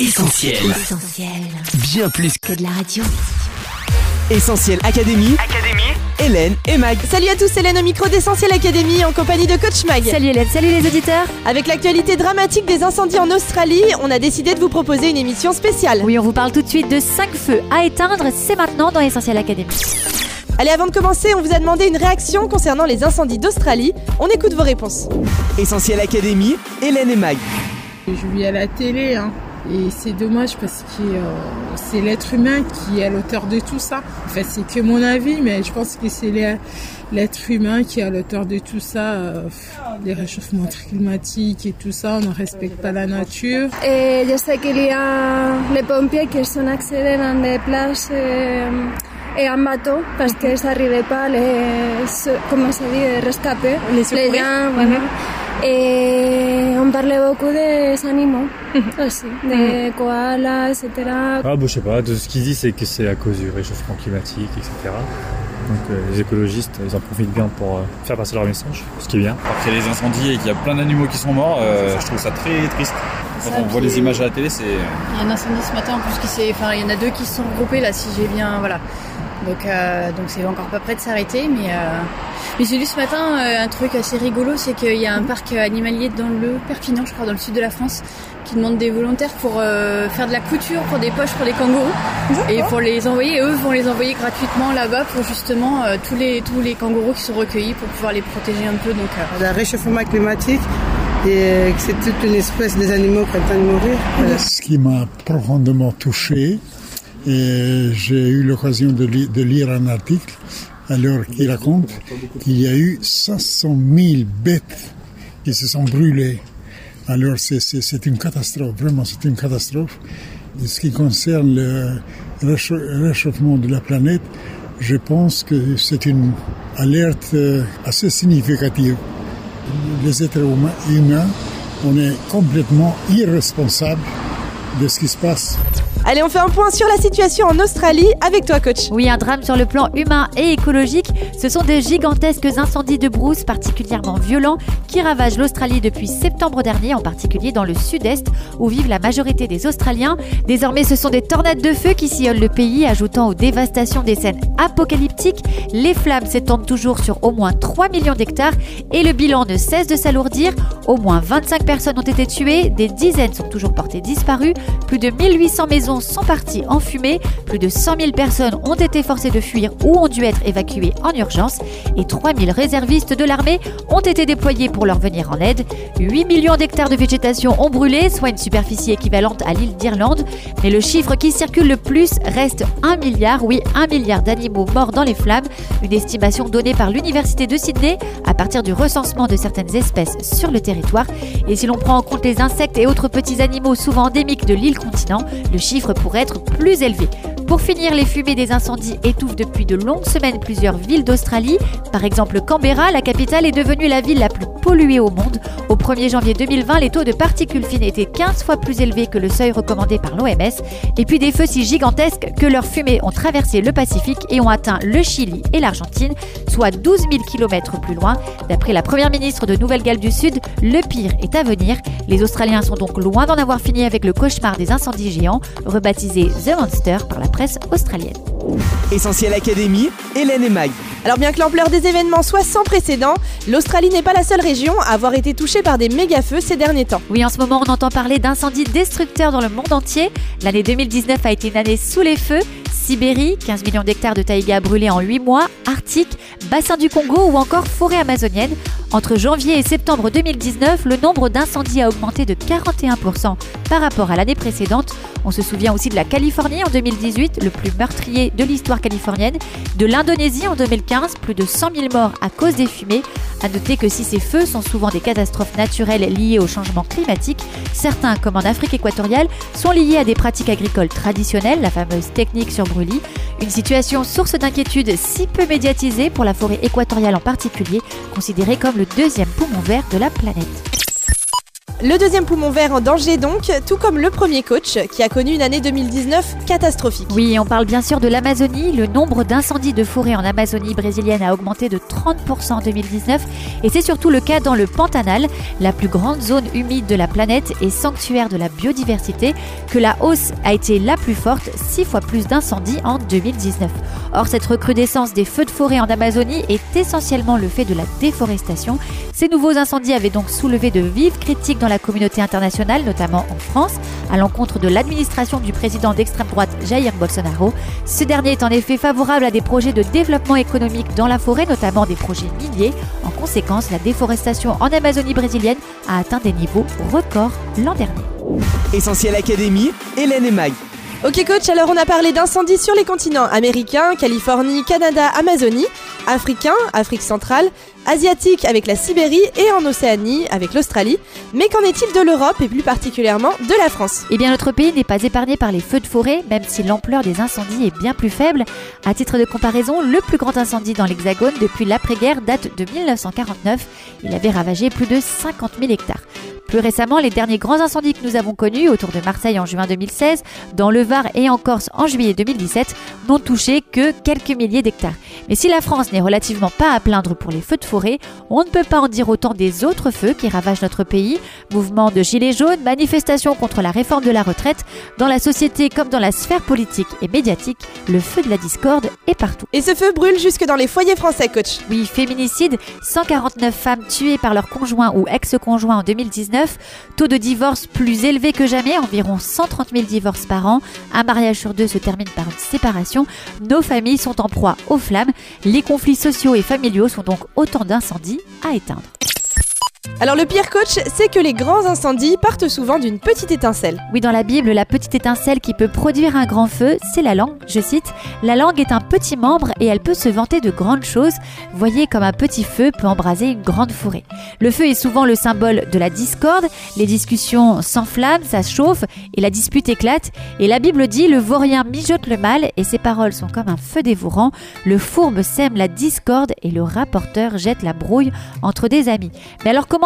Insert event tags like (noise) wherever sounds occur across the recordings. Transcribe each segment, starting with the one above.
Essentiel. Essentiel. Bien plus Que de la radio. Essentiel Académie. Académie. Hélène et Mag. Salut à tous, Hélène au micro d'Essentiel Academy en compagnie de Coach Mag. Salut Hélène, salut les auditeurs. Avec l'actualité dramatique des incendies en Australie, on a décidé de vous proposer une émission spéciale. Oui, on vous parle tout de suite de 5 feux à éteindre, c'est maintenant dans Essentiel Academy. Allez, avant de commencer, on vous a demandé une réaction concernant les incendies d'Australie. On écoute vos réponses. Essentiel Académie. Hélène et Mag. Je vis à la télé, hein. Et c'est dommage parce que euh, c'est l'être humain qui est à l'auteur de tout ça. En fait, c'est que mon avis, mais je pense que c'est l'être humain qui est à l'auteur de tout ça. euh, les réchauffements climatiques et tout ça, on ne respecte pas la nature. Eh, yo sé qu'il y a les pompiers qui sont accédés dans des places eh, et en bateau parce que ça n'arrivait pas les, comment ça dit, les rescapés, Les secourir. gens, voilà. Et on parlait beaucoup des animaux (laughs) aussi, des koalas, etc. Ah bah, je sais pas, de ce qu'ils disent c'est que c'est à cause du réchauffement climatique, etc. Donc euh, les écologistes, ils en profitent bien pour euh, faire passer leur message, ce qui est bien. Après les incendies et qu'il y a plein d'animaux qui sont morts, euh, je trouve ça très triste. Quand on voit les images à la télé, c'est Il y a un incendie ce matin en plus qui s'est. Enfin, il y en a deux qui se sont regroupés là, si j'ai bien. Voilà. Donc, euh, donc c'est encore pas prêt de s'arrêter, mais. Euh... Mais j'ai lu ce matin euh, un truc assez rigolo, c'est qu'il y a un parc animalier dans le Perpignan, je crois, dans le sud de la France, qui demande des volontaires pour euh, faire de la couture pour des poches pour les kangourous et pour les envoyer. Et eux vont les envoyer gratuitement là-bas pour justement euh, tous les tous les kangourous qui sont recueillis pour pouvoir les protéger un peu. Donc, euh, Le réchauffement climatique et que c'est toute une espèce des animaux qui sont en train de mourir. Voilà. Ce qui m'a profondément touché, et j'ai eu l'occasion de, li- de lire un article alors qui raconte qu'il y a eu 500 000 bêtes qui se sont brûlées. Alors c'est- une catastrophe, vraiment c'est une catastrophe. En ce qui concerne le réchau- réchauffement de la planète, je pense que c'est une alerte euh, assez significative les êtres humains, on est complètement irresponsables de ce qui se passe. Allez, on fait un point sur la situation en Australie avec toi, Coach. Oui, un drame sur le plan humain et écologique. Ce sont de gigantesques incendies de brousse particulièrement violents qui ravagent l'Australie depuis septembre dernier, en particulier dans le sud-est où vivent la majorité des Australiens. Désormais, ce sont des tornades de feu qui sillonnent le pays, ajoutant aux dévastations des scènes apocalyptiques. Les flammes s'étendent toujours sur au moins 3 millions d'hectares et le bilan ne cesse de s'alourdir. Au moins 25 personnes ont été tuées, des dizaines sont toujours portées disparues, plus de 1800 maisons sont parties en fumée, plus de 100 000 personnes ont été forcées de fuir ou ont dû être évacuées en urgence et 3000 réservistes de l'armée ont été déployés pour leur venir en aide. 8 millions d'hectares de végétation ont brûlé, soit une superficie équivalente à l'île d'Irlande, mais le chiffre qui circule le plus reste 1 milliard, oui 1 milliard d'animaux morts dans les flammes, une estimation donnée par l'Université de Sydney à partir du recensement de certaines espèces sur le territoire. Et si l'on prend en compte les insectes et autres petits animaux souvent endémiques de l'île continent, le chiffre pourrait être plus élevé. Pour finir, les fumées des incendies étouffent depuis de longues semaines plusieurs villes d'Australie. Par exemple, Canberra, la capitale, est devenue la ville la plus polluée au monde. Au 1er janvier 2020, les taux de particules fines étaient 15 fois plus élevés que le seuil recommandé par l'OMS. Et puis des feux si gigantesques que leurs fumées ont traversé le Pacifique et ont atteint le Chili et l'Argentine, soit 12 000 km plus loin. D'après la première ministre de Nouvelle-Galles du Sud, le pire est à venir. Les Australiens sont donc loin d'en avoir fini avec le cauchemar des incendies géants, rebaptisé The Monster par la presse australienne. Essentiel Académie. Hélène et Mag. Alors bien que l'ampleur des événements soit sans précédent, l'Australie n'est pas la seule région à avoir été touchée par des méga-feux ces derniers temps. Oui, en ce moment, on entend parler d'incendies destructeurs dans le monde entier. L'année 2019 a été une année sous les feux. Sibérie, 15 millions d'hectares de taïga brûlés en 8 mois, Arctique, bassin du Congo ou encore forêt amazonienne. Entre janvier et septembre 2019, le nombre d'incendies a augmenté de 41% par rapport à l'année précédente. On se souvient aussi de la Californie en 2018, le plus meurtrier de l'histoire californienne, de l'Indonésie en 2015, plus de 100 000 morts à cause des fumées. À noter que si ces feux sont souvent des catastrophes naturelles liées au changement climatique, certains, comme en Afrique équatoriale, sont liés à des pratiques agricoles traditionnelles, la fameuse technique sur Une situation source d'inquiétude si peu médiatisée pour la forêt équatoriale en particulier, considérée comme le deuxième poumon vert de la planète. Le deuxième poumon vert en danger donc, tout comme le premier coach qui a connu une année 2019 catastrophique. Oui, on parle bien sûr de l'Amazonie. Le nombre d'incendies de forêt en Amazonie brésilienne a augmenté de 30% en 2019 et c'est surtout le cas dans le Pantanal, la plus grande zone humide de la planète et sanctuaire de la biodiversité, que la hausse a été la plus forte, 6 fois plus d'incendies en 2019. Or, cette recrudescence des feux de forêt en Amazonie est essentiellement le fait de la déforestation. Ces nouveaux incendies avaient donc soulevé de vives critiques dans la communauté internationale, notamment en France, à l'encontre de l'administration du président d'extrême droite Jair Bolsonaro. Ce dernier est en effet favorable à des projets de développement économique dans la forêt, notamment des projets miniers. En conséquence, la déforestation en Amazonie brésilienne a atteint des niveaux records l'an dernier. Essentiel Académie, Hélène et. Ok coach, alors on a parlé d'incendies sur les continents américains, Californie, Canada, Amazonie, africain, Afrique centrale, asiatique avec la Sibérie et en Océanie avec l'Australie. Mais qu'en est-il de l'Europe et plus particulièrement de la France? Eh bien notre pays n'est pas épargné par les feux de forêt, même si l'ampleur des incendies est bien plus faible. À titre de comparaison, le plus grand incendie dans l'Hexagone depuis l'après-guerre date de 1949. Il avait ravagé plus de 50 000 hectares. Plus récemment, les derniers grands incendies que nous avons connus autour de Marseille en juin 2016, dans le Var et en Corse en juillet 2017, n'ont touché que quelques milliers d'hectares. Mais si la France n'est relativement pas à plaindre pour les feux de forêt, on ne peut pas en dire autant des autres feux qui ravagent notre pays. Mouvements de gilets jaunes, manifestations contre la réforme de la retraite, dans la société comme dans la sphère politique et médiatique, le feu de la discorde est partout. Et ce feu brûle jusque dans les foyers français, coach. Oui, féminicide, 149 femmes tuées par leur conjoint ou ex-conjoint en 2019, taux de divorce plus élevé que jamais, environ 130 000 divorces par an, un mariage sur deux se termine par une séparation, nos familles sont en proie aux flammes, les conflits sociaux et familiaux sont donc autant d'incendies à éteindre. Alors le pire coach, c'est que les grands incendies partent souvent d'une petite étincelle. Oui, dans la Bible, la petite étincelle qui peut produire un grand feu, c'est la langue. Je cite, La langue est un petit membre et elle peut se vanter de grandes choses. Voyez comme un petit feu peut embraser une grande forêt. Le feu est souvent le symbole de la discorde, les discussions s'enflamment, ça chauffe et la dispute éclate. Et la Bible dit, le vaurien mijote le mal et ses paroles sont comme un feu dévorant. Le fourbe sème la discorde et le rapporteur jette la brouille entre des amis.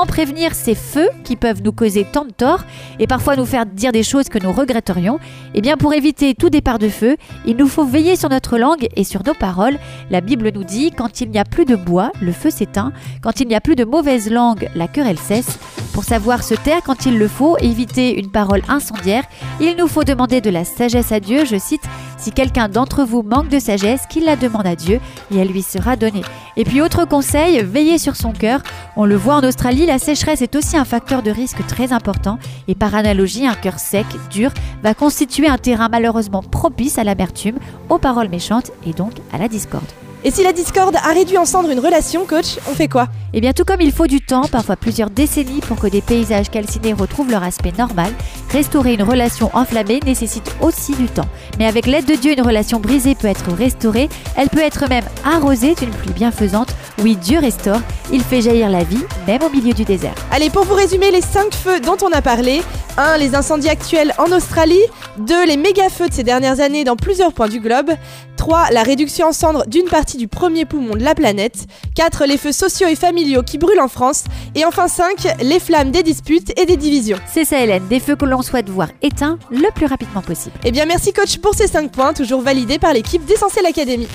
Prévenir ces feux qui peuvent nous causer tant de tort et parfois nous faire dire des choses que nous regretterions? Eh bien, pour éviter tout départ de feu, il nous faut veiller sur notre langue et sur nos paroles. La Bible nous dit quand il n'y a plus de bois, le feu s'éteint. Quand il n'y a plus de mauvaise langue, la querelle cesse. Pour savoir se taire quand il le faut, éviter une parole incendiaire, il nous faut demander de la sagesse à Dieu. Je cite Si quelqu'un d'entre vous manque de sagesse, qu'il la demande à Dieu et elle lui sera donnée. Et puis, autre conseil, veiller sur son cœur. On le voit en Australie, la sécheresse est aussi un facteur de risque très important et par analogie, un cœur sec, dur, va constituer un terrain malheureusement propice à l'amertume, aux paroles méchantes et donc à la discorde. Et si la discorde a réduit en cendres une relation, coach, on fait quoi? Eh bien, tout comme il faut du temps, parfois plusieurs décennies, pour que des paysages calcinés retrouvent leur aspect normal, restaurer une relation enflammée nécessite aussi du temps. Mais avec l'aide de Dieu, une relation brisée peut être restaurée, elle peut être même arrosée d'une pluie bienfaisante. Oui, Dieu restaure, il fait jaillir la vie, même au milieu du désert. Allez, pour vous résumer les 5 feux dont on a parlé 1. Les incendies actuels en Australie 2. Les méga-feux de ces dernières années dans plusieurs points du globe 3. La réduction en cendres d'une partie du premier poumon de la planète 4. Les feux sociaux et familiaux qui brûlent en France et enfin 5. Les flammes des disputes et des divisions. C'est ça Hélène, des feux que l'on souhaite voir éteints le plus rapidement possible. Eh bien merci coach pour ces 5 points, toujours validés par l'équipe d'Essentiel Academy.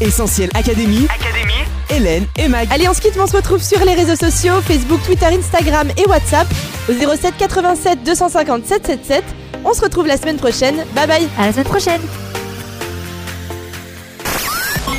Essentiel Académie, Hélène et Mag. Allez, on se quitte, mais on se retrouve sur les réseaux sociaux, Facebook, Twitter, Instagram et WhatsApp au 07 87 250 777. On se retrouve la semaine prochaine. Bye bye. À la semaine prochaine.